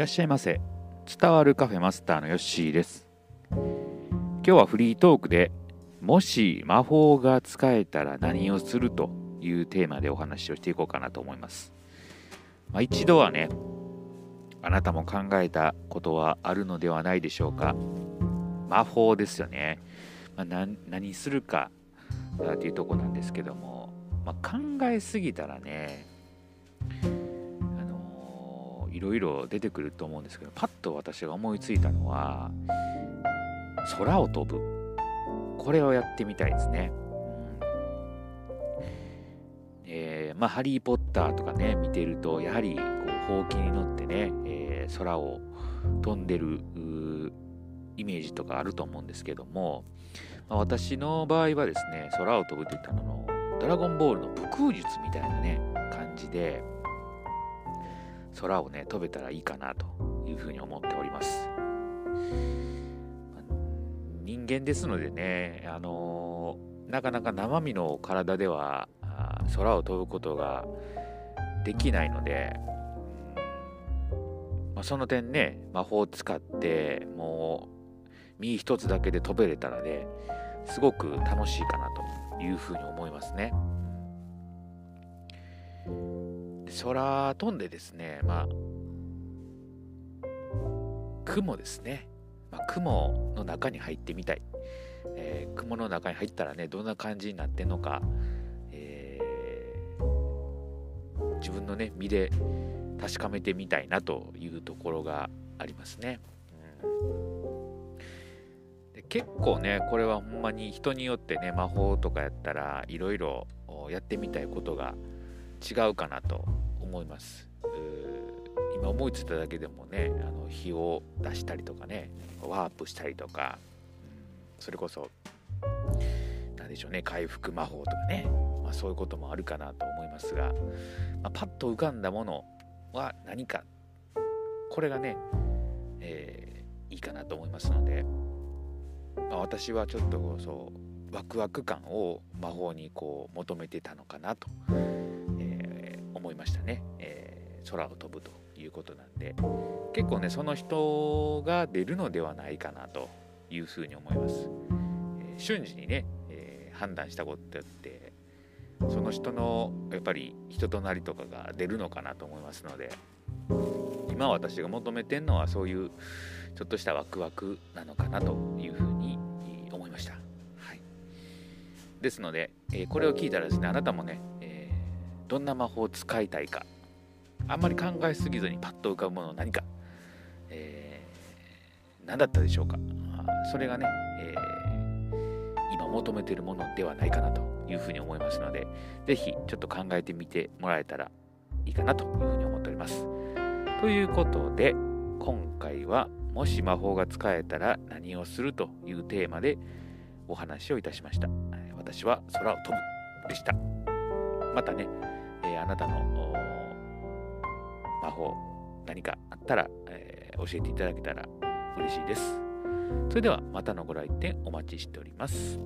らっしゃいませ。伝わるカフェマスターのヨッシーです。今日はフリートークでもし魔法が使えたら何をするというテーマでお話をしていこうかなと思います、まあ、一度はねあなたも考えたことはあるのではないでしょうか。魔法ですよね、まあ、何するかっていうとこなんですけども、まあ、考えすぎたらねいろいろ出てくると思うんですけどパッと私が思いついたのは空を飛ぶ。これをやってみたいですね、うん。えー、まあ「ハリー・ポッター」とかね見てるとやはりこうほうきに乗ってね、えー、空を飛んでるイメージとかあると思うんですけども、まあ、私の場合はですね空を飛ぶって言ったののドラゴンボールの武空術みたいなね感じで空をね飛べたらいいかなというふうに思っております人間ですのでねあのなかなか生身の体では空を飛ぶことができないので、まあ、その点ね魔法を使ってもう身一つだけで飛べれたらねすごく楽しいかなというふうに思いますね。空飛んでですね、まあ、雲ですね。まあ、雲の中に入ってみたい。えー、雲の中に入ったらね、どんな感じになってんのか、えー、自分のね、身で確かめてみたいなというところがありますね。うん、で結構ね、これはほんまに人によってね、魔法とかやったらいろいろやってみたいことが違うかなと思います。今思いついただけでもねあの火を出したりとかねワープしたりとか、うん、それこそ何でしょうね回復魔法とかね、まあ、そういうこともあるかなと思いますが、まあ、パッと浮かんだものは何かこれがね、えー、いいかなと思いますので、まあ、私はちょっとそうワクワク感を魔法にこう求めてたのかなと。思いましたね、えー、空を飛ぶということなんで。結構ねその人が出るのではないかなというふうに思います、えー、瞬時にね、えー、判断したことってその人のやっぱり人となりとかが出るのかなと思いますので今私が求めてるのはそういうちょっとしたワクワクなのかなというふうに思いました。はい、ですので、え、これを聞いたらですねあなたもねどんな魔法を使いたいか。あんまり考えすぎずにパッと浮かぶもの何か、えー、何だったでしょうか。それがね、えー、今求めているものではないかなというふうに思いますので是非ちょっと考えてみてもらえたらいいかなというふうに思っております。ということで今回はもし魔法が使えたら何をするというテーマでお話をいたしました。私は空を飛ぶでした。またね。えー、あなたの魔法何かあったら、えー、教えていただけたら嬉しいです。それではまたのご来店お待ちしております。